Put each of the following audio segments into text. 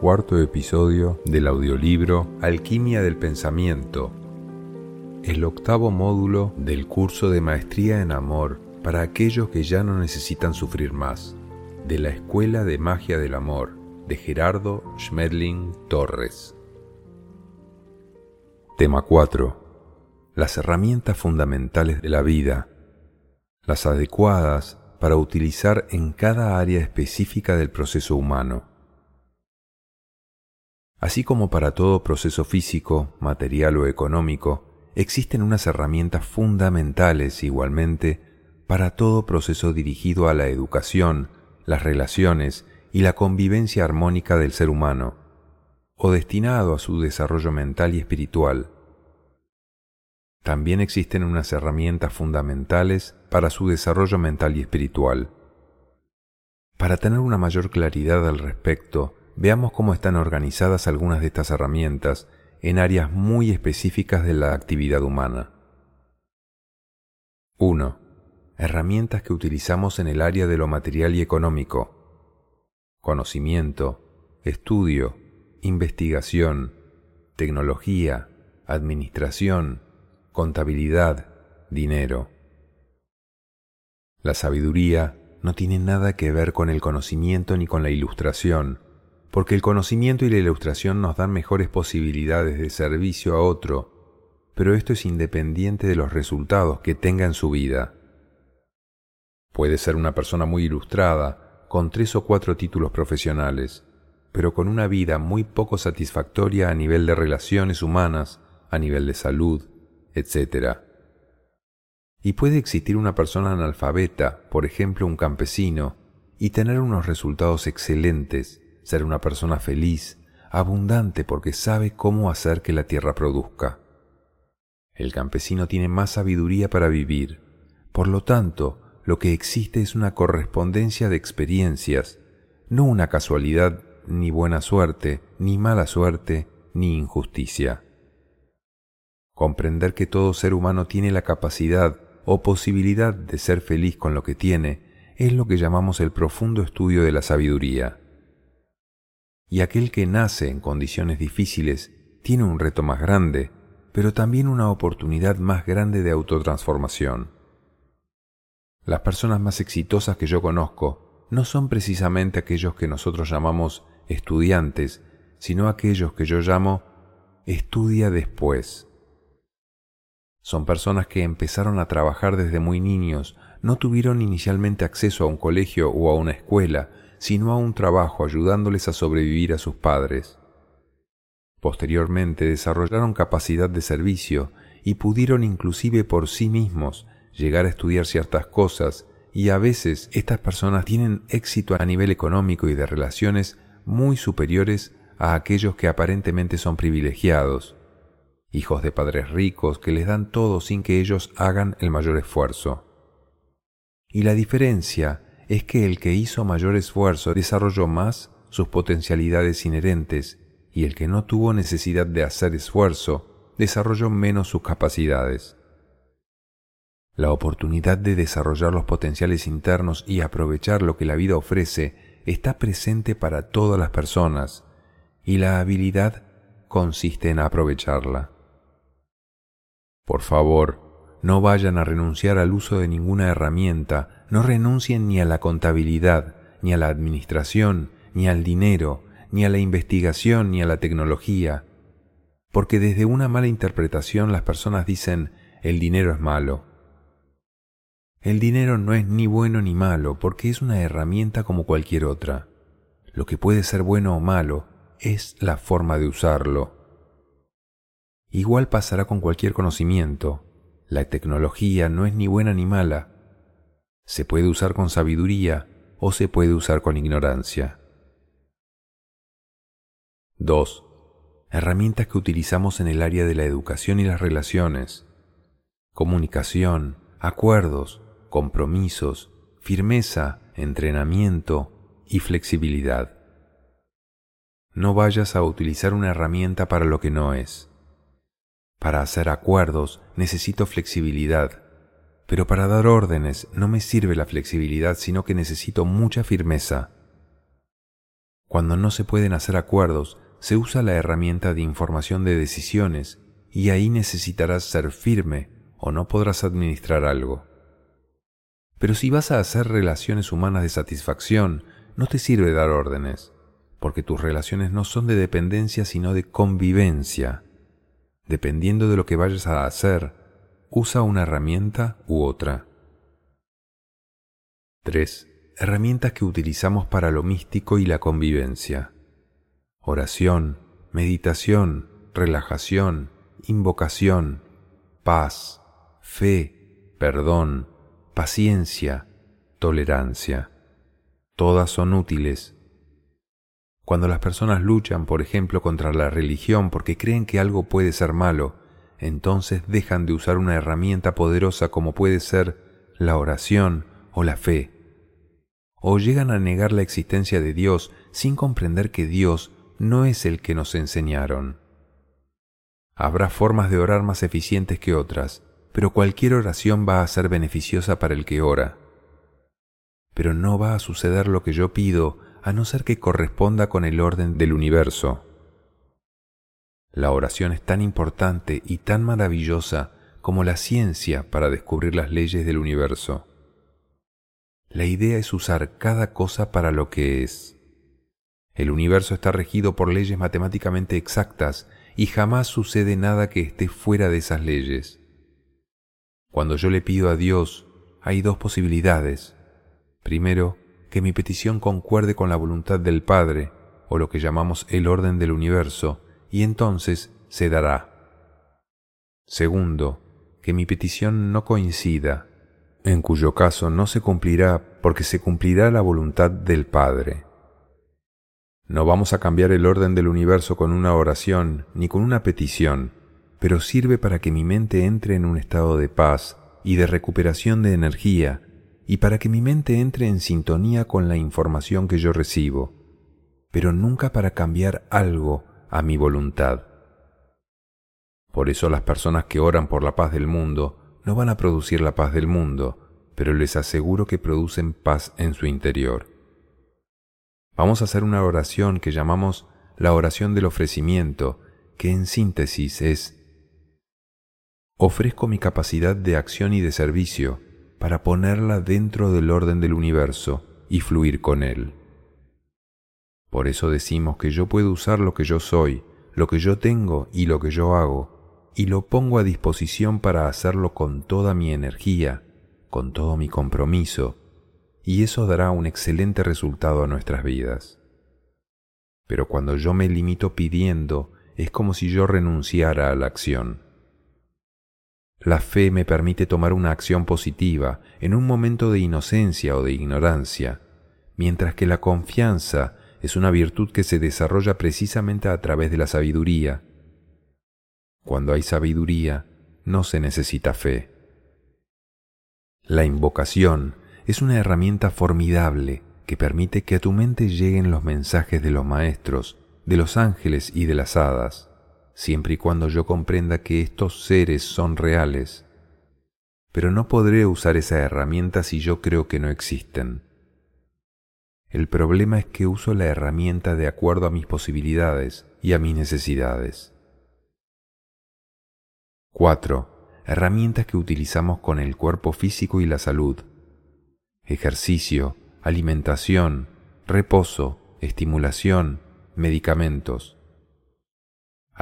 Cuarto episodio del audiolibro Alquimia del Pensamiento, el octavo módulo del curso de Maestría en Amor para aquellos que ya no necesitan sufrir más, de la Escuela de Magia del Amor, de Gerardo Schmedling Torres. Tema 4. Las herramientas fundamentales de la vida, las adecuadas para utilizar en cada área específica del proceso humano. Así como para todo proceso físico, material o económico, existen unas herramientas fundamentales igualmente para todo proceso dirigido a la educación, las relaciones y la convivencia armónica del ser humano, o destinado a su desarrollo mental y espiritual. También existen unas herramientas fundamentales para su desarrollo mental y espiritual. Para tener una mayor claridad al respecto, veamos cómo están organizadas algunas de estas herramientas en áreas muy específicas de la actividad humana. 1. Herramientas que utilizamos en el área de lo material y económico. Conocimiento, estudio, investigación, tecnología, administración, contabilidad, dinero. La sabiduría no tiene nada que ver con el conocimiento ni con la ilustración, porque el conocimiento y la ilustración nos dan mejores posibilidades de servicio a otro, pero esto es independiente de los resultados que tenga en su vida. Puede ser una persona muy ilustrada, con tres o cuatro títulos profesionales, pero con una vida muy poco satisfactoria a nivel de relaciones humanas, a nivel de salud, etc. Y puede existir una persona analfabeta, por ejemplo un campesino, y tener unos resultados excelentes, ser una persona feliz, abundante porque sabe cómo hacer que la tierra produzca. El campesino tiene más sabiduría para vivir, por lo tanto, lo que existe es una correspondencia de experiencias, no una casualidad, ni buena suerte, ni mala suerte, ni injusticia. Comprender que todo ser humano tiene la capacidad o posibilidad de ser feliz con lo que tiene es lo que llamamos el profundo estudio de la sabiduría. Y aquel que nace en condiciones difíciles tiene un reto más grande, pero también una oportunidad más grande de autotransformación. Las personas más exitosas que yo conozco no son precisamente aquellos que nosotros llamamos estudiantes, sino aquellos que yo llamo estudia después. Son personas que empezaron a trabajar desde muy niños, no tuvieron inicialmente acceso a un colegio o a una escuela, sino a un trabajo ayudándoles a sobrevivir a sus padres. Posteriormente desarrollaron capacidad de servicio y pudieron inclusive por sí mismos llegar a estudiar ciertas cosas y a veces estas personas tienen éxito a nivel económico y de relaciones muy superiores a aquellos que aparentemente son privilegiados, hijos de padres ricos que les dan todo sin que ellos hagan el mayor esfuerzo. Y la diferencia es que el que hizo mayor esfuerzo desarrolló más sus potencialidades inherentes y el que no tuvo necesidad de hacer esfuerzo desarrolló menos sus capacidades. La oportunidad de desarrollar los potenciales internos y aprovechar lo que la vida ofrece está presente para todas las personas y la habilidad consiste en aprovecharla. Por favor, no vayan a renunciar al uso de ninguna herramienta, no renuncien ni a la contabilidad, ni a la administración, ni al dinero, ni a la investigación, ni a la tecnología, porque desde una mala interpretación las personas dicen el dinero es malo el dinero no es ni bueno ni malo porque es una herramienta como cualquier otra. Lo que puede ser bueno o malo es la forma de usarlo. Igual pasará con cualquier conocimiento. La tecnología no es ni buena ni mala. Se puede usar con sabiduría o se puede usar con ignorancia. 2. Herramientas que utilizamos en el área de la educación y las relaciones. Comunicación, acuerdos, compromisos, firmeza, entrenamiento y flexibilidad. No vayas a utilizar una herramienta para lo que no es. Para hacer acuerdos necesito flexibilidad, Pero para dar órdenes no me sirve la flexibilidad, sino que necesito mucha firmeza. Cuando no se pueden hacer acuerdos, se usa la herramienta de información de decisiones y ahí necesitarás ser firme o no podrás administrar algo. Pero si vas a hacer relaciones humanas de satisfacción, no te sirve dar órdenes, porque tus relaciones no son de dependencia sino de convivencia. Dependiendo de lo que vayas a hacer, usa una herramienta u otra. 3. Herramientas que utilizamos para lo místico y la convivencia. Oración, meditación, relajación, invocación, paz, fe, perdón, paciencia, tolerancia. Todas son útiles. Cuando las personas luchan, por ejemplo, contra la religión porque creen que algo puede ser malo, entonces dejan de usar una herramienta poderosa como puede ser la oración o la fe. O llegan a negar la existencia de Dios sin comprender que Dios no es el que nos enseñaron. Habrá formas de orar más eficientes que otras, pero cualquier oración va a ser beneficiosa para el que ora. Pero no va a suceder lo que yo pido a no ser que corresponda con el orden del universo. La oración es tan importante y tan maravillosa como la ciencia para descubrir las leyes del universo. La idea es usar cada cosa para lo que es. El universo está regido por leyes matemáticamente exactas y jamás sucede nada que esté fuera de esas leyes. Cuando yo le pido a Dios, hay dos posibilidades. Primero, que mi petición concuerde con la voluntad del Padre, o lo que llamamos el orden del universo, y entonces se dará. Segundo, que mi petición no coincida, en cuyo caso no se cumplirá porque se cumplirá la voluntad del Padre. No vamos a cambiar el orden del universo con una oración ni con una petición, pero sirve para que mi mente entre en un estado de paz y de recuperación de energía, y para que mi mente entre en sintonía con la información que yo recibo, pero nunca para cambiar algo a mi voluntad. Por eso las personas que oran por la paz del mundo no van a producir la paz del mundo, pero les aseguro que producen paz en su interior. Vamos a hacer una oración que llamamos la oración del ofrecimiento, que en síntesis es ofrezco mi capacidad de acción y de servicio para ponerla dentro del orden del universo y fluir con él. Por eso decimos que yo puedo usar lo que yo soy, lo que yo tengo y lo que yo hago, y lo pongo a disposición para hacerlo con toda mi energía, con todo mi compromiso, y eso dará un excelente resultado a nuestras vidas. Pero cuando yo me limito pidiendo, es como si yo renunciara a la acción. La fe me permite tomar una acción positiva en un momento de inocencia o de ignorancia, mientras que la confianza es una virtud que se desarrolla precisamente a través de la sabiduría. Cuando hay sabiduría, no se necesita fe. La invocación es una herramienta formidable que permite que a tu mente lleguen los mensajes de los maestros, de los ángeles y de las hadas siempre y cuando yo comprenda que estos seres son reales. Pero no podré usar esa herramienta si yo creo que no existen. El problema es que uso la herramienta de acuerdo a mis posibilidades y a mis necesidades. 4. Herramientas que utilizamos con el cuerpo físico y la salud. Ejercicio, alimentación, reposo, estimulación, medicamentos.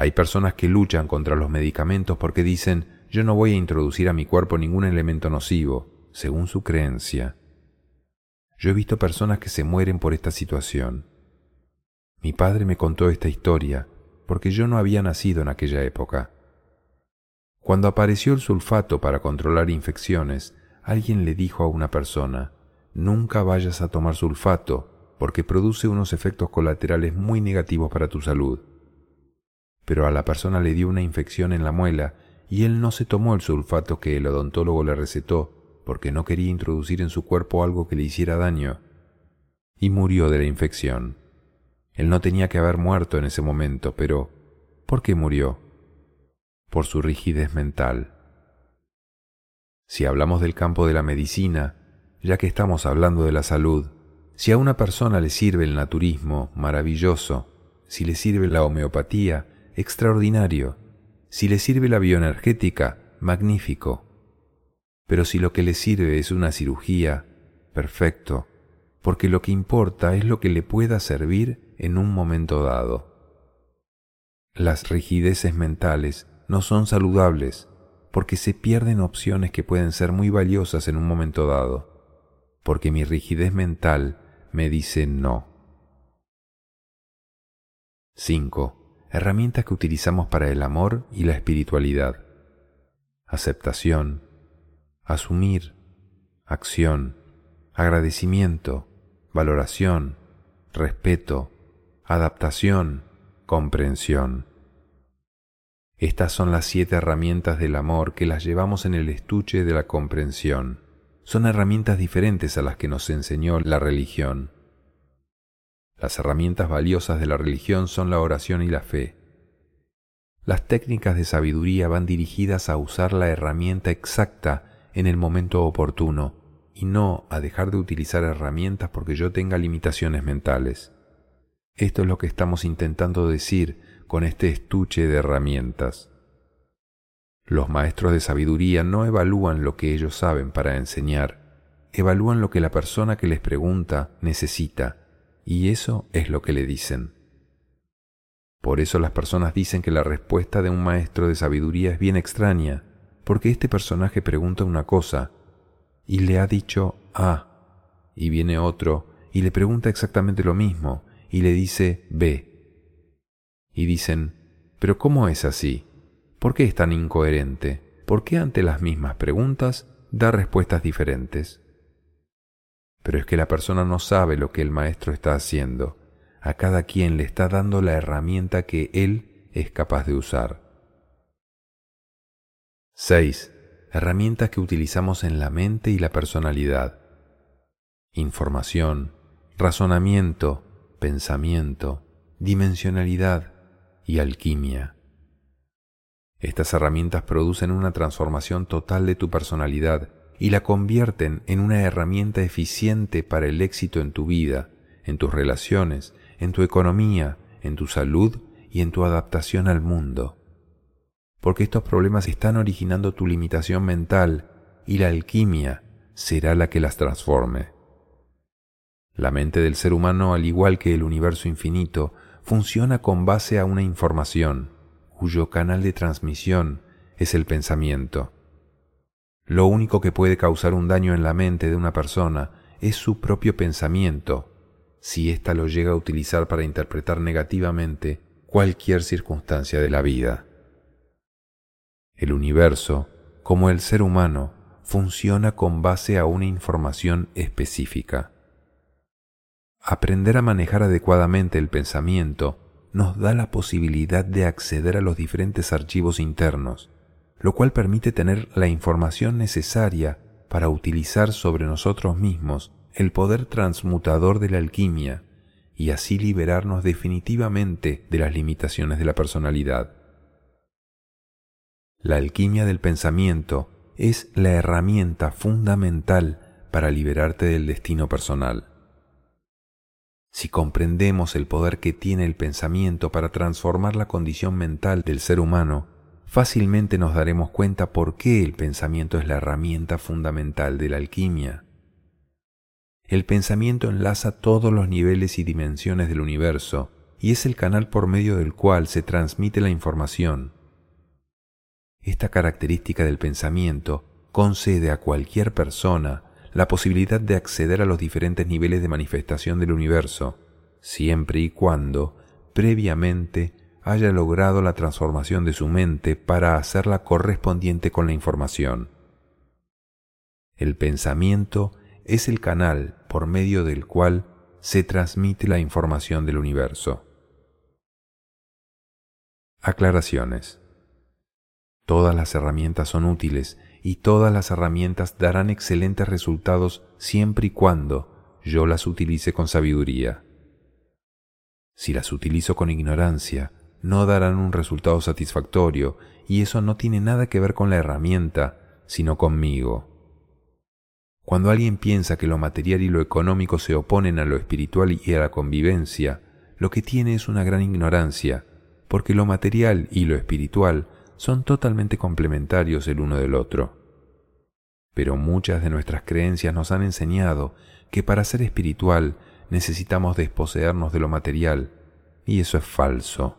Hay personas que luchan contra los medicamentos porque dicen yo no voy a introducir a mi cuerpo ningún elemento nocivo, según su creencia. Yo he visto personas que se mueren por esta situación. Mi padre me contó esta historia porque yo no había nacido en aquella época. Cuando apareció el sulfato para controlar infecciones, alguien le dijo a una persona, nunca vayas a tomar sulfato porque produce unos efectos colaterales muy negativos para tu salud pero a la persona le dio una infección en la muela y él no se tomó el sulfato que el odontólogo le recetó porque no quería introducir en su cuerpo algo que le hiciera daño y murió de la infección. Él no tenía que haber muerto en ese momento, pero ¿por qué murió? Por su rigidez mental. Si hablamos del campo de la medicina, ya que estamos hablando de la salud, si a una persona le sirve el naturismo, maravilloso, si le sirve la homeopatía, extraordinario, si le sirve la bioenergética, magnífico. Pero si lo que le sirve es una cirugía, perfecto, porque lo que importa es lo que le pueda servir en un momento dado. Las rigideces mentales no son saludables porque se pierden opciones que pueden ser muy valiosas en un momento dado, porque mi rigidez mental me dice no. 5. Herramientas que utilizamos para el amor y la espiritualidad. Aceptación, asumir, acción, agradecimiento, valoración, respeto, adaptación, comprensión. Estas son las siete herramientas del amor que las llevamos en el estuche de la comprensión. Son herramientas diferentes a las que nos enseñó la religión. Las herramientas valiosas de la religión son la oración y la fe. Las técnicas de sabiduría van dirigidas a usar la herramienta exacta en el momento oportuno y no a dejar de utilizar herramientas porque yo tenga limitaciones mentales. Esto es lo que estamos intentando decir con este estuche de herramientas. Los maestros de sabiduría no evalúan lo que ellos saben para enseñar, evalúan lo que la persona que les pregunta necesita, y eso es lo que le dicen. Por eso las personas dicen que la respuesta de un maestro de sabiduría es bien extraña, porque este personaje pregunta una cosa y le ha dicho A, y viene otro y le pregunta exactamente lo mismo y le dice B y dicen, pero ¿cómo es así? ¿Por qué es tan incoherente? ¿Por qué ante las mismas preguntas da respuestas diferentes? Pero es que la persona no sabe lo que el maestro está haciendo. A cada quien le está dando la herramienta que él es capaz de usar. 6. Herramientas que utilizamos en la mente y la personalidad. Información, razonamiento, pensamiento, dimensionalidad, y alquimia. Estas herramientas producen una transformación total de tu personalidad y la convierten en una herramienta eficiente para el éxito en tu vida, en tus relaciones, en tu economía, en tu salud y en tu adaptación al mundo. Porque estos problemas están originando tu limitación mental y la alquimia será la que las transforme. La mente del ser humano, al igual que el universo infinito, funciona con base a una información, cuyo canal de transmisión es el pensamiento. Lo único que puede causar un daño en la mente de una persona es su propio pensamiento, si ésta lo llega a utilizar para interpretar negativamente cualquier circunstancia de la vida. El universo, como el ser humano, funciona con base a una información específica. Aprender a manejar adecuadamente el pensamiento nos da la posibilidad de acceder a los diferentes archivos internos, lo cual permite tener la información necesaria para utilizar sobre nosotros mismos el poder transmutador de la alquimia y así liberarnos definitivamente de las limitaciones de la personalidad. La alquimia del pensamiento es la herramienta fundamental para liberarte del destino personal. Si comprendemos el poder que tiene el pensamiento para transformar la condición mental del ser humano, fácilmente nos daremos cuenta por qué el pensamiento es la herramienta fundamental de la alquimia. El pensamiento enlaza todos los niveles y dimensiones del universo y es el canal por medio del cual se transmite la información. Esta característica del pensamiento concede a cualquier persona la posibilidad de acceder a los diferentes niveles de manifestación del universo, siempre y cuando previamente haya logrado la transformación de su mente para hacerla correspondiente con la información. El pensamiento es el canal por medio del cual se transmite la información del universo. Aclaraciones. Todas las herramientas son útiles y todas las herramientas darán excelentes resultados siempre y cuando yo las utilice con sabiduría. Si las utilizo con ignorancia, no darán un resultado satisfactorio y eso no tiene nada que ver con la herramienta, sino conmigo. Cuando alguien piensa que lo material y lo económico se oponen a lo espiritual y a la convivencia, lo que tiene es una gran ignorancia, porque lo material y lo espiritual son totalmente complementarios el uno del otro. Pero muchas de nuestras creencias nos han enseñado que para ser espiritual necesitamos desposeernos de lo material, y eso es falso.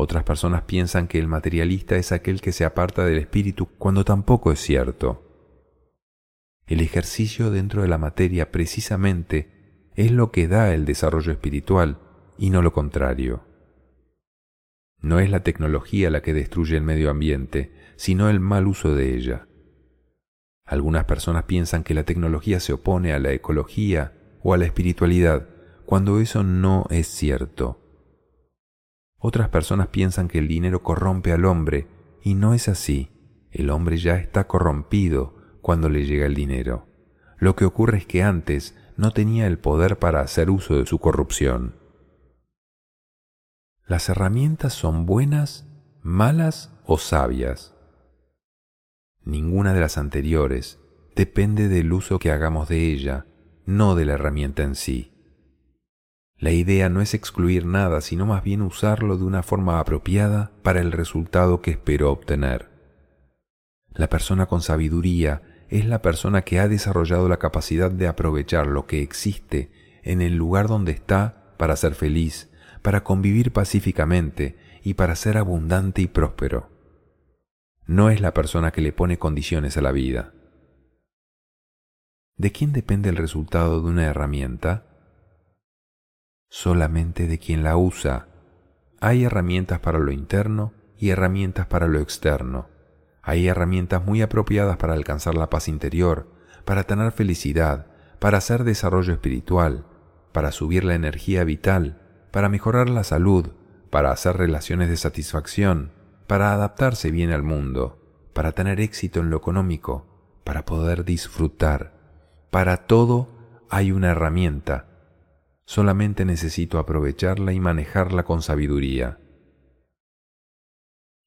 Otras personas piensan que el materialista es aquel que se aparta del espíritu cuando tampoco es cierto. El ejercicio dentro de la materia precisamente es lo que da el desarrollo espiritual y no lo contrario. No es la tecnología la que destruye el medio ambiente, sino el mal uso de ella. Algunas personas piensan que la tecnología se opone a la ecología o a la espiritualidad, cuando eso no es cierto. Otras personas piensan que el dinero corrompe al hombre y no es así. El hombre ya está corrompido cuando le llega el dinero. Lo que ocurre es que antes no tenía el poder para hacer uso de su corrupción. ¿Las herramientas son buenas, malas o sabias? Ninguna de las anteriores depende del uso que hagamos de ella, no de la herramienta en sí. La idea no es excluir nada, sino más bien usarlo de una forma apropiada para el resultado que espero obtener. La persona con sabiduría es la persona que ha desarrollado la capacidad de aprovechar lo que existe en el lugar donde está para ser feliz, para convivir pacíficamente y para ser abundante y próspero. No es la persona que le pone condiciones a la vida. ¿De quién depende el resultado de una herramienta? Solamente de quien la usa. Hay herramientas para lo interno y herramientas para lo externo. Hay herramientas muy apropiadas para alcanzar la paz interior, para tener felicidad, para hacer desarrollo espiritual, para subir la energía vital, para mejorar la salud, para hacer relaciones de satisfacción, para adaptarse bien al mundo, para tener éxito en lo económico, para poder disfrutar. Para todo hay una herramienta solamente necesito aprovecharla y manejarla con sabiduría.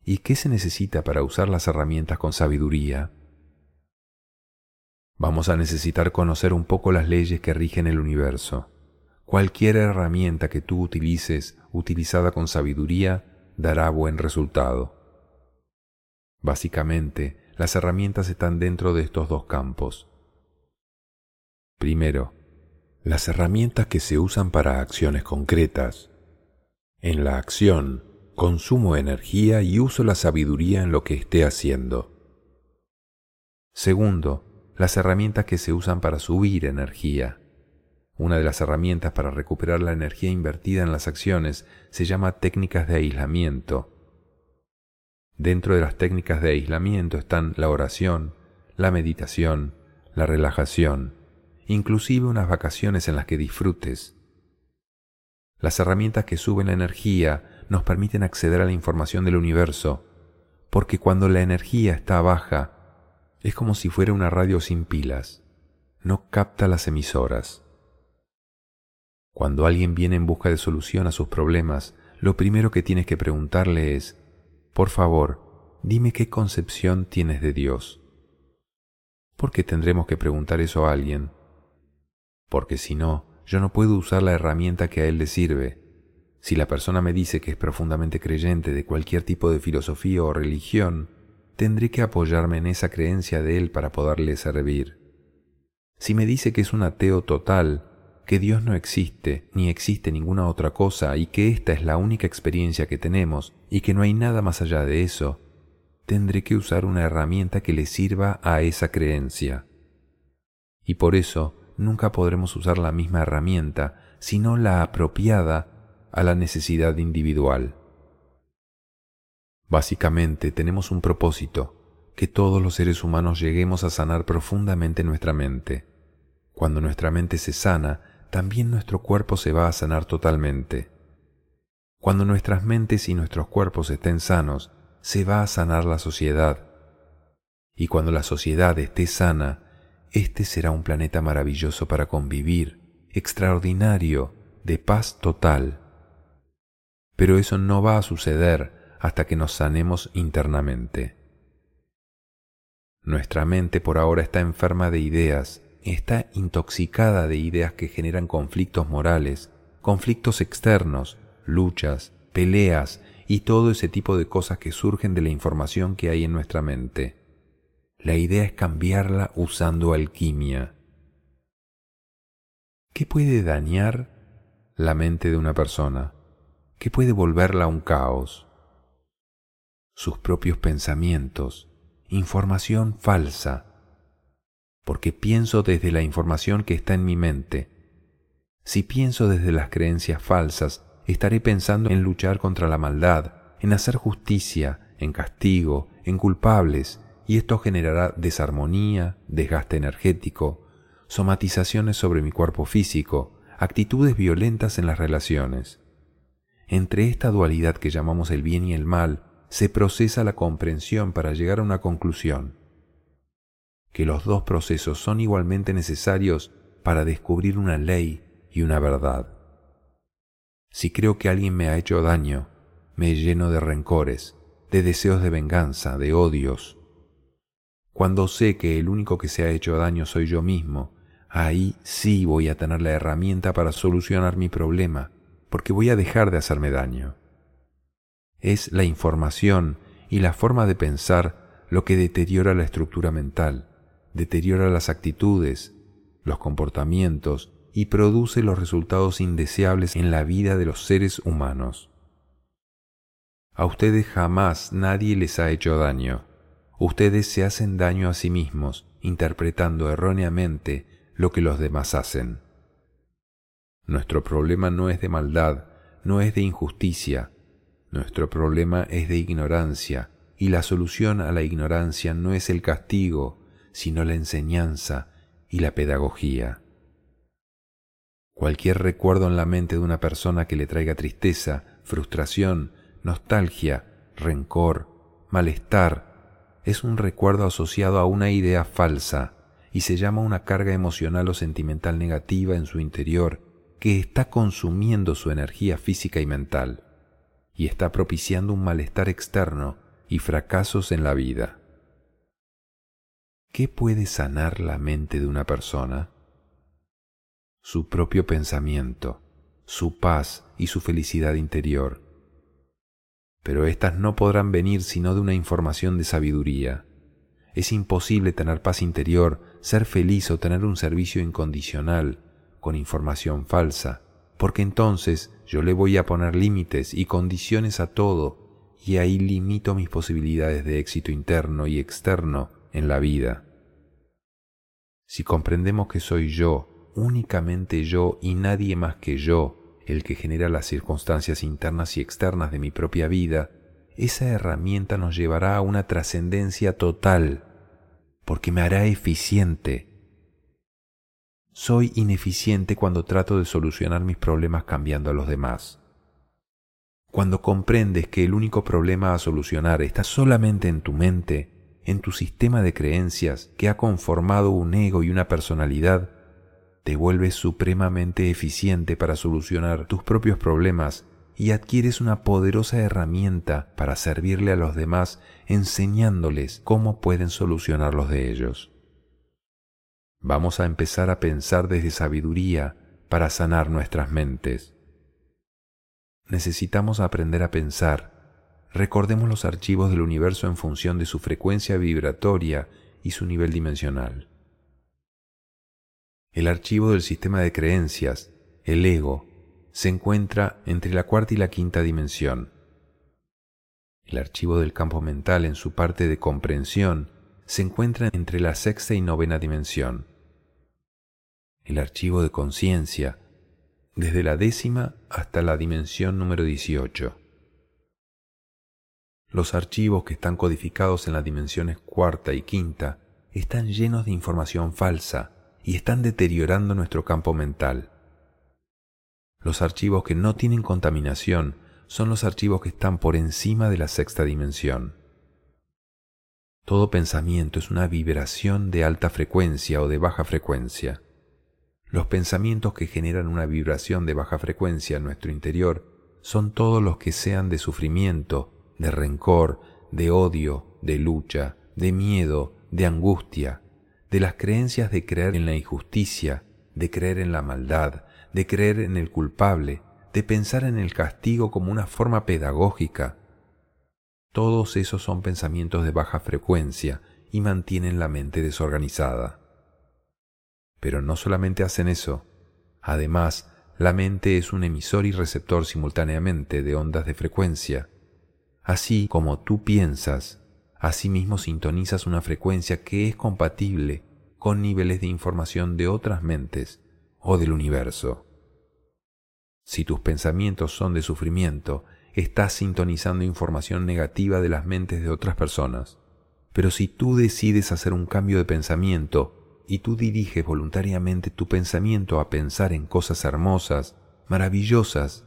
¿Y qué se necesita para usar las herramientas con sabiduría? Vamos a necesitar conocer un poco las leyes que rigen el universo. Cualquier herramienta que tú utilices utilizada con sabiduría dará buen resultado. Básicamente, las herramientas están dentro de estos dos campos. Primero, las herramientas que se usan para acciones concretas. En la acción, consumo energía y uso la sabiduría en lo que esté haciendo. Segundo, las herramientas que se usan para subir energía. Una de las herramientas para recuperar la energía invertida en las acciones se llama técnicas de aislamiento. Dentro de las técnicas de aislamiento están la oración, la meditación, la relajación, inclusive unas vacaciones en las que disfrutes. Las herramientas que suben la energía nos permiten acceder a la información del universo, porque cuando la energía está baja, es como si fuera una radio sin pilas, no capta las emisoras. Cuando alguien viene en busca de solución a sus problemas, lo primero que tienes que preguntarle es, por favor, dime qué concepción tienes de Dios. ¿Por qué tendremos que preguntar eso a alguien? Porque si no, yo no puedo usar la herramienta que a él le sirve. Si la persona me dice que es profundamente creyente de cualquier tipo de filosofía o religión, tendré que apoyarme en esa creencia de él para poderle servir. Si me dice que es un ateo total, que Dios no existe, ni existe ninguna otra cosa, y que esta es la única experiencia que tenemos, y que no hay nada más allá de eso, tendré que usar una herramienta que le sirva a esa creencia. Y por eso nunca podremos usar la misma herramienta, sino la apropiada a la necesidad individual. Básicamente tenemos un propósito, que todos los seres humanos lleguemos a sanar profundamente nuestra mente. Cuando nuestra mente se sana, también nuestro cuerpo se va a sanar totalmente. Cuando nuestras mentes y nuestros cuerpos estén sanos, se va a sanar la sociedad. Y cuando la sociedad esté sana, este será un planeta maravilloso para convivir, extraordinario, de paz total. Pero eso no va a suceder hasta que nos sanemos internamente. Nuestra mente por ahora está enferma de ideas, está intoxicada de ideas que generan conflictos morales, conflictos externos, luchas, peleas y todo ese tipo de cosas que surgen de la información que hay en nuestra mente. La idea es cambiarla usando alquimia. ¿Qué puede dañar la mente de una persona? ¿Qué puede volverla a un caos? Sus propios pensamientos, información falsa, porque pienso desde la información que está en mi mente. Si pienso desde las creencias falsas, estaré pensando en luchar contra la maldad, en hacer justicia, en castigo, en culpables, y esto generará desarmonía, desgaste energético, somatizaciones sobre mi cuerpo físico, actitudes violentas en las relaciones. Entre esta dualidad que llamamos el bien y el mal, se procesa la comprensión para llegar a una conclusión, que los dos procesos son igualmente necesarios para descubrir una ley y una verdad. Si creo que alguien me ha hecho daño, me lleno de rencores, de deseos de venganza, de odios. Cuando sé que el único que se ha hecho daño soy yo mismo, ahí sí voy a tener la herramienta para solucionar mi problema, porque voy a dejar de hacerme daño. Es la información y la forma de pensar lo que deteriora la estructura mental, deteriora las actitudes, los comportamientos y produce los resultados indeseables en la vida de los seres humanos. A ustedes jamás nadie les ha hecho daño. Ustedes se hacen daño a sí mismos interpretando erróneamente lo que los demás hacen. Nuestro problema no es de maldad, no es de injusticia, nuestro problema es de ignorancia, y la solución a la ignorancia no es el castigo, sino la enseñanza y la pedagogía. Cualquier recuerdo en la mente de una persona que le traiga tristeza, frustración, nostalgia, rencor, malestar, es un recuerdo asociado a una idea falsa y se llama una carga emocional o sentimental negativa en su interior que está consumiendo su energía física y mental y está propiciando un malestar externo y fracasos en la vida. ¿Qué puede sanar la mente de una persona? Su propio pensamiento, su paz y su felicidad interior. Pero éstas no podrán venir sino de una información de sabiduría. Es imposible tener paz interior, ser feliz o tener un servicio incondicional con información falsa, porque entonces yo le voy a poner límites y condiciones a todo, y ahí limito mis posibilidades de éxito interno y externo en la vida. Si comprendemos que soy yo, únicamente yo y nadie más que yo, el que genera las circunstancias internas y externas de mi propia vida, esa herramienta nos llevará a una trascendencia total, porque me hará eficiente, soy ineficiente cuando trato de solucionar mis problemas cambiando a los demás. Cuando comprendes que el único problema a solucionar está solamente en tu mente, en tu sistema de creencias que ha conformado un ego y una personalidad, te vuelves supremamente eficiente para solucionar tus propios problemas y adquieres una poderosa herramienta para servirle a los demás enseñándoles cómo pueden solucionar los de ellos. Vamos a empezar a pensar desde sabiduría para sanar nuestras mentes. Necesitamos aprender a pensar. Recordemos los archivos del universo en función de su frecuencia vibratoria y su nivel dimensional. El archivo del sistema de creencias, el ego, se encuentra entre la cuarta y la quinta dimensión. El archivo del campo mental en su parte de comprensión se encuentra entre la sexta y novena dimensión el archivo de conciencia, desde la décima hasta la dimensión número 18. Los archivos que están codificados en las dimensiones cuarta y quinta están llenos de información falsa y están deteriorando nuestro campo mental. Los archivos que no tienen contaminación son los archivos que están por encima de la sexta dimensión. Todo pensamiento es una vibración de alta frecuencia o de baja frecuencia. Los pensamientos que generan una vibración de baja frecuencia en nuestro interior son todos los que sean de sufrimiento, de rencor, de odio, de lucha, de miedo, de angustia, de las creencias de creer en la injusticia, de creer en la maldad, de creer en el culpable, de pensar en el castigo como una forma pedagógica. Todos esos son pensamientos de baja frecuencia y mantienen la mente desorganizada. Pero no solamente hacen eso, además, la mente es un emisor y receptor simultáneamente de ondas de frecuencia. Así como tú piensas, asimismo sintonizas una frecuencia que es compatible con niveles de información de otras mentes o del universo. Si tus pensamientos son de sufrimiento, estás sintonizando información negativa de las mentes de otras personas. Pero si tú decides hacer un cambio de pensamiento y tú diriges voluntariamente tu pensamiento a pensar en cosas hermosas, maravillosas,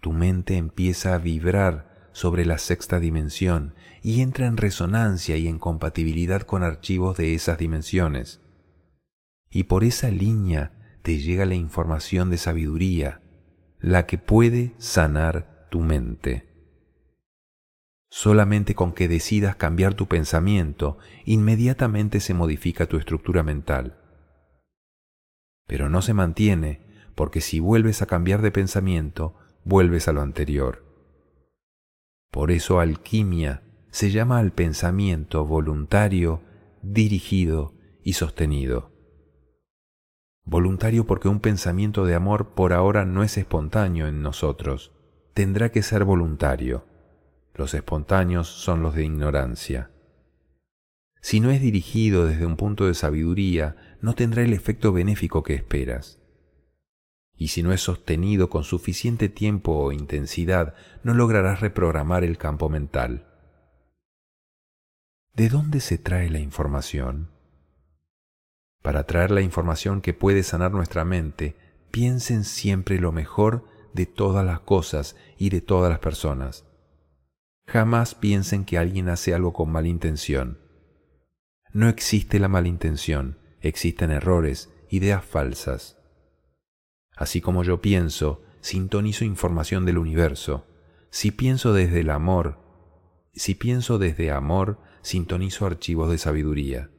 tu mente empieza a vibrar sobre la sexta dimensión y entra en resonancia y en compatibilidad con archivos de esas dimensiones. Y por esa línea te llega la información de sabiduría, la que puede sanar tu mente. Solamente con que decidas cambiar tu pensamiento, inmediatamente se modifica tu estructura mental. Pero no se mantiene, porque si vuelves a cambiar de pensamiento, vuelves a lo anterior. Por eso alquimia se llama al pensamiento voluntario, dirigido y sostenido. Voluntario porque un pensamiento de amor por ahora no es espontáneo en nosotros, tendrá que ser voluntario. Los espontáneos son los de ignorancia. Si no es dirigido desde un punto de sabiduría, no tendrá el efecto benéfico que esperas. Y si no es sostenido con suficiente tiempo o intensidad, no lograrás reprogramar el campo mental. ¿De dónde se trae la información? Para traer la información que puede sanar nuestra mente, piensen siempre lo mejor de todas las cosas y de todas las personas. Jamás piensen que alguien hace algo con mala intención. No existe la mala intención, existen errores, ideas falsas. Así como yo pienso, sintonizo información del universo. Si pienso desde el amor, si pienso desde amor, sintonizo archivos de sabiduría.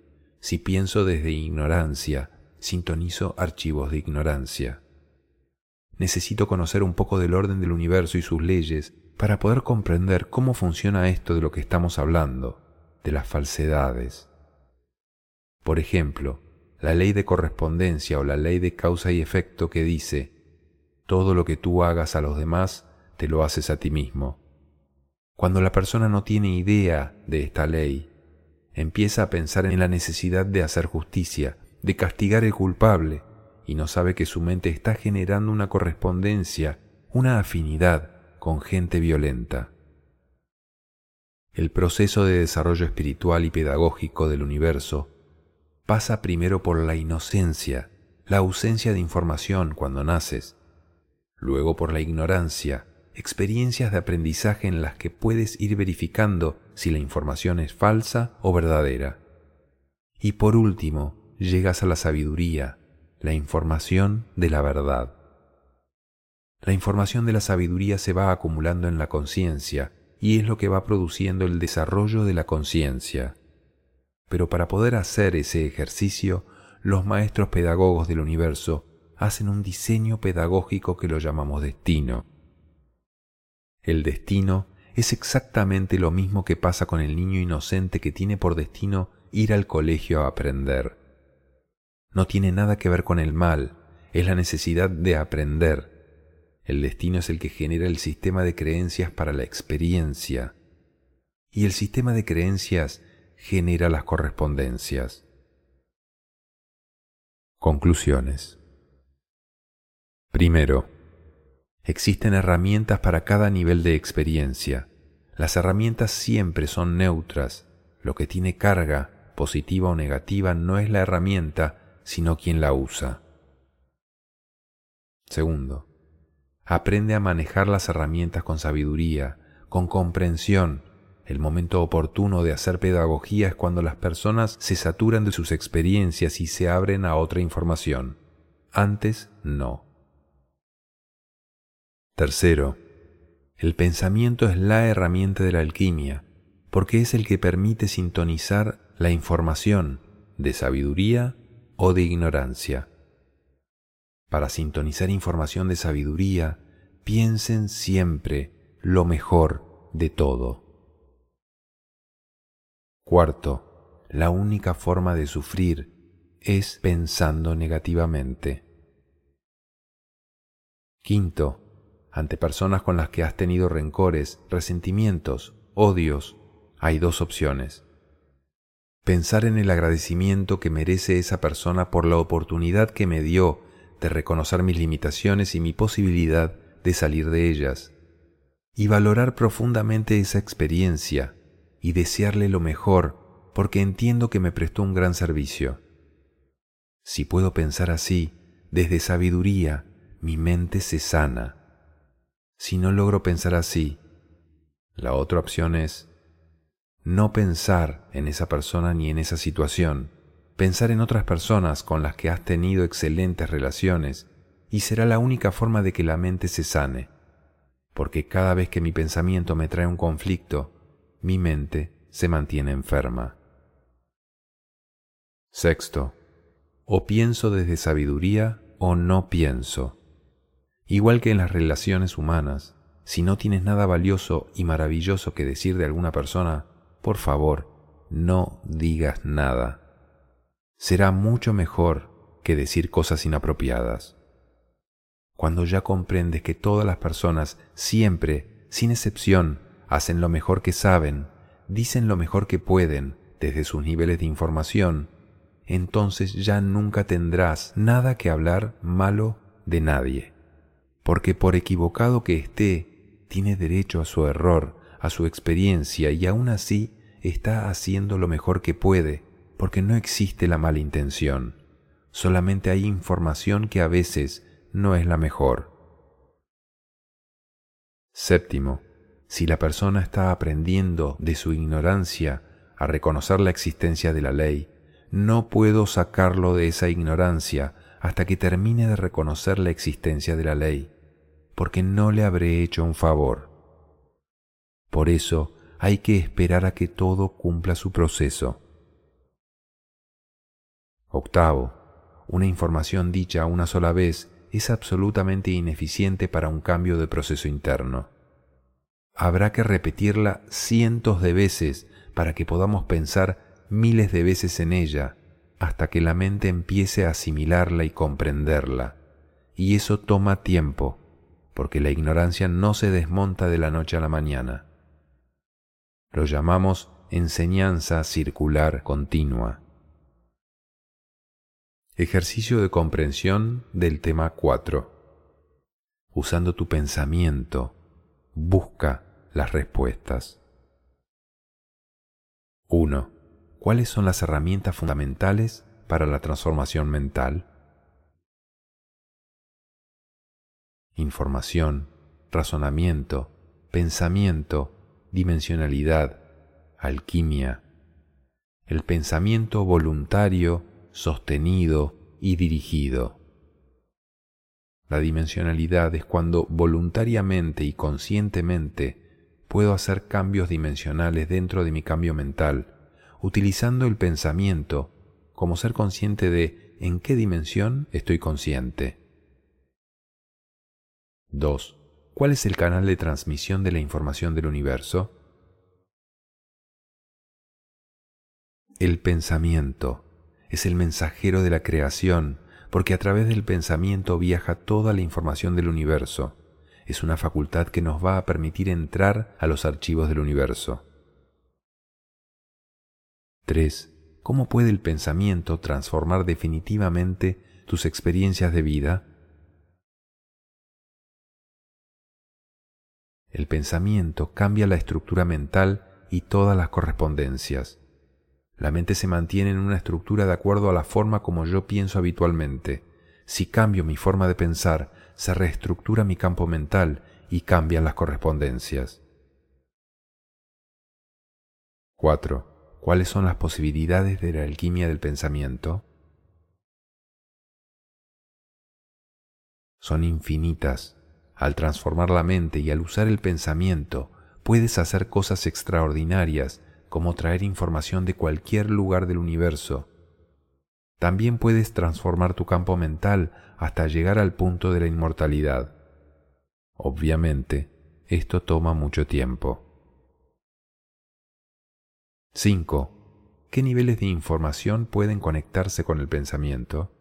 Si pienso desde ignorancia, sintonizo archivos de ignorancia. Necesito conocer un poco del orden del universo y sus leyes para poder comprender cómo funciona esto de lo que estamos hablando, de las falsedades. Por ejemplo, la ley de correspondencia o la ley de causa y efecto que dice, todo lo que tú hagas a los demás, te lo haces a ti mismo. Cuando la persona no tiene idea de esta ley, empieza a pensar en la necesidad de hacer justicia, de castigar al culpable, y no sabe que su mente está generando una correspondencia, una afinidad con gente violenta. El proceso de desarrollo espiritual y pedagógico del universo pasa primero por la inocencia, la ausencia de información cuando naces, luego por la ignorancia, experiencias de aprendizaje en las que puedes ir verificando si la información es falsa o verdadera. Y por último, llegas a la sabiduría, la información de la verdad. La información de la sabiduría se va acumulando en la conciencia y es lo que va produciendo el desarrollo de la conciencia. Pero para poder hacer ese ejercicio, los maestros pedagogos del universo hacen un diseño pedagógico que lo llamamos destino. El destino es exactamente lo mismo que pasa con el niño inocente que tiene por destino ir al colegio a aprender no tiene nada que ver con el mal, es la necesidad de aprender. El destino es el que genera el sistema de creencias para la experiencia. Y el sistema de creencias genera las correspondencias. Conclusiones. Primero, existen herramientas para cada nivel de experiencia. Las herramientas siempre son neutras. Lo que tiene carga, positiva o negativa, no es la herramienta, sino quien la usa. Segundo, aprende a manejar las herramientas con sabiduría, con comprensión. El momento oportuno de hacer pedagogía es cuando las personas se saturan de sus experiencias y se abren a otra información. Antes, no. Tercero, el pensamiento es la herramienta de la alquimia, porque es el que permite sintonizar la información de sabiduría o de ignorancia. Para sintonizar información de sabiduría, piensen siempre lo mejor de todo. Cuarto, la única forma de sufrir es pensando negativamente. Quinto, ante personas con las que has tenido rencores, resentimientos, odios, hay dos opciones. Pensar en el agradecimiento que merece esa persona por la oportunidad que me dio de reconocer mis limitaciones y mi posibilidad de salir de ellas, y valorar profundamente esa experiencia y desearle lo mejor porque entiendo que me prestó un gran servicio. Si puedo pensar así, desde sabiduría, mi mente se sana. Si no logro pensar así, la otra opción es no pensar en esa persona ni en esa situación, pensar en otras personas con las que has tenido excelentes relaciones y será la única forma de que la mente se sane, porque cada vez que mi pensamiento me trae un conflicto, mi mente se mantiene enferma. Sexto, o pienso desde sabiduría o no pienso. Igual que en las relaciones humanas, si no tienes nada valioso y maravilloso que decir de alguna persona, por favor, no digas nada. Será mucho mejor que decir cosas inapropiadas. Cuando ya comprendes que todas las personas siempre, sin excepción, hacen lo mejor que saben, dicen lo mejor que pueden desde sus niveles de información, entonces ya nunca tendrás nada que hablar malo de nadie. Porque por equivocado que esté, tiene derecho a su error, a su experiencia y aún así está haciendo lo mejor que puede, porque no existe la mala intención. Solamente hay información que a veces no es la mejor. Séptimo, si la persona está aprendiendo de su ignorancia a reconocer la existencia de la ley, no puedo sacarlo de esa ignorancia hasta que termine de reconocer la existencia de la ley, porque no le habré hecho un favor. Por eso hay que esperar a que todo cumpla su proceso. Octavo, una información dicha una sola vez es absolutamente ineficiente para un cambio de proceso interno. Habrá que repetirla cientos de veces para que podamos pensar miles de veces en ella hasta que la mente empiece a asimilarla y comprenderla. Y eso toma tiempo, porque la ignorancia no se desmonta de la noche a la mañana. Lo llamamos enseñanza circular continua. Ejercicio de comprensión del tema 4. Usando tu pensamiento, busca las respuestas. 1 ¿Cuáles son las herramientas fundamentales para la transformación mental? Información, razonamiento, pensamiento, dimensionalidad, alquimia. El pensamiento voluntario, sostenido y dirigido. La dimensionalidad es cuando voluntariamente y conscientemente puedo hacer cambios dimensionales dentro de mi cambio mental utilizando el pensamiento como ser consciente de en qué dimensión estoy consciente. 2. ¿Cuál es el canal de transmisión de la información del universo? El pensamiento es el mensajero de la creación porque a través del pensamiento viaja toda la información del universo. Es una facultad que nos va a permitir entrar a los archivos del universo. 3. ¿Cómo puede el pensamiento transformar definitivamente tus experiencias de vida? El pensamiento cambia la estructura mental y todas las correspondencias. La mente se mantiene en una estructura de acuerdo a la forma como yo pienso habitualmente. Si cambio mi forma de pensar, se reestructura mi campo mental y cambian las correspondencias. 4 cuáles son las posibilidades de la alquimia del pensamiento? Son infinitas. Al transformar la mente y al usar el pensamiento, puedes hacer cosas extraordinarias como traer información de cualquier lugar del universo. También puedes transformar tu campo mental hasta llegar al punto de la inmortalidad. Obviamente, esto toma mucho tiempo. 5. ¿Qué niveles de información pueden conectarse con el pensamiento?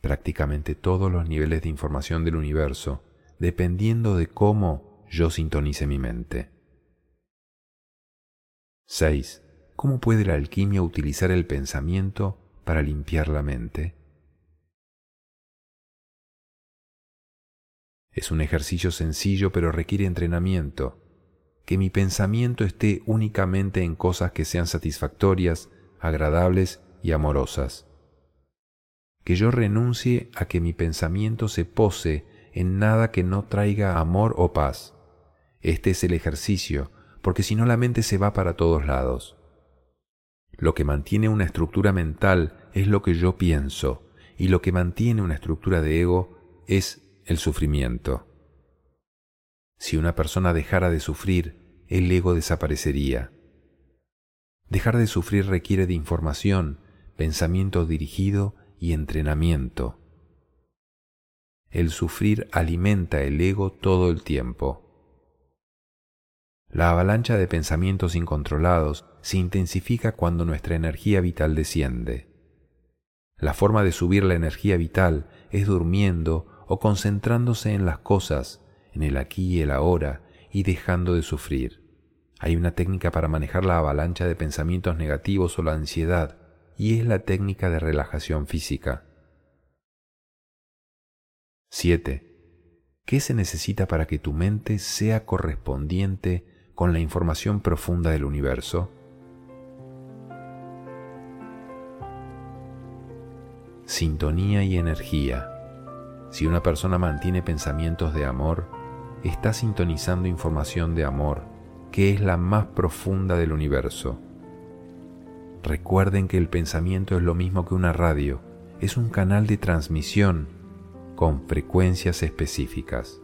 Prácticamente todos los niveles de información del universo, dependiendo de cómo yo sintonice mi mente. 6. ¿Cómo puede la alquimia utilizar el pensamiento para limpiar la mente? Es un ejercicio sencillo pero requiere entrenamiento. Que mi pensamiento esté únicamente en cosas que sean satisfactorias, agradables y amorosas. Que yo renuncie a que mi pensamiento se pose en nada que no traiga amor o paz. Este es el ejercicio, porque si no la mente se va para todos lados. Lo que mantiene una estructura mental es lo que yo pienso, y lo que mantiene una estructura de ego es el sufrimiento. Si una persona dejara de sufrir, el ego desaparecería. Dejar de sufrir requiere de información, pensamiento dirigido y entrenamiento. El sufrir alimenta el ego todo el tiempo. La avalancha de pensamientos incontrolados se intensifica cuando nuestra energía vital desciende. La forma de subir la energía vital es durmiendo o concentrándose en las cosas, en el aquí y el ahora, y dejando de sufrir. Hay una técnica para manejar la avalancha de pensamientos negativos o la ansiedad, y es la técnica de relajación física. 7. ¿Qué se necesita para que tu mente sea correspondiente con la información profunda del universo? Sintonía y energía si una persona mantiene pensamientos de amor, está sintonizando información de amor, que es la más profunda del universo. Recuerden que el pensamiento es lo mismo que una radio, es un canal de transmisión con frecuencias específicas.